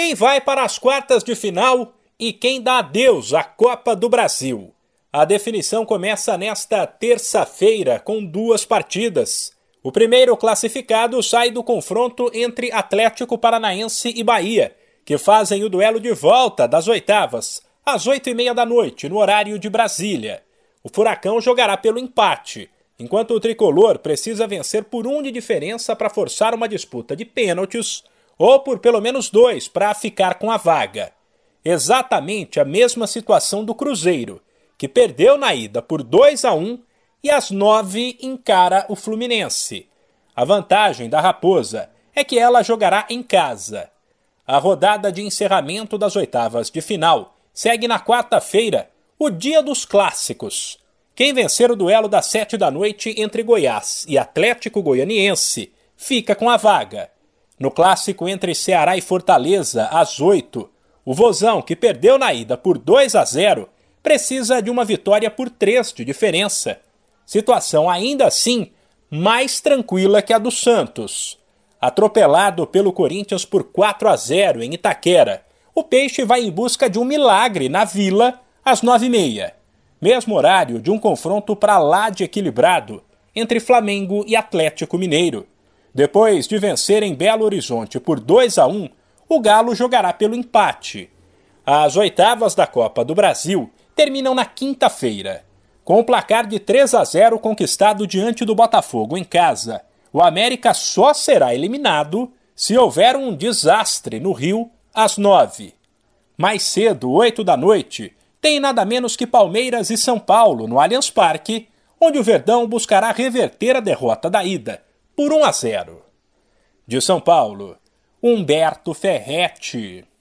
Quem vai para as quartas de final e quem dá adeus à Copa do Brasil? A definição começa nesta terça-feira com duas partidas. O primeiro classificado sai do confronto entre Atlético Paranaense e Bahia, que fazem o duelo de volta das oitavas, às oito e meia da noite, no horário de Brasília. O Furacão jogará pelo empate, enquanto o tricolor precisa vencer por um de diferença para forçar uma disputa de pênaltis ou por pelo menos dois para ficar com a vaga. Exatamente a mesma situação do Cruzeiro, que perdeu na ida por 2 a 1 e às nove encara o Fluminense. A vantagem da Raposa é que ela jogará em casa. A rodada de encerramento das oitavas de final segue na quarta-feira, o dia dos clássicos. Quem vencer o duelo das sete da noite entre Goiás e Atlético Goianiense fica com a vaga. No clássico entre Ceará e Fortaleza, às 8, o Vozão, que perdeu na ida por 2 a 0, precisa de uma vitória por 3 de diferença. Situação ainda assim mais tranquila que a do Santos. Atropelado pelo Corinthians por 4 a 0 em Itaquera, o Peixe vai em busca de um milagre na Vila às 9h30. Mesmo horário de um confronto para lá de equilibrado entre Flamengo e Atlético Mineiro. Depois de vencer em Belo Horizonte por 2 a 1, o Galo jogará pelo empate. As oitavas da Copa do Brasil terminam na quinta-feira. Com o placar de 3 a 0 conquistado diante do Botafogo em casa, o América só será eliminado se houver um desastre no Rio às 9. Mais cedo, 8 da noite, tem nada menos que Palmeiras e São Paulo no Allianz Parque, onde o Verdão buscará reverter a derrota da ida por 1 a 0. De São Paulo, Humberto Ferretti.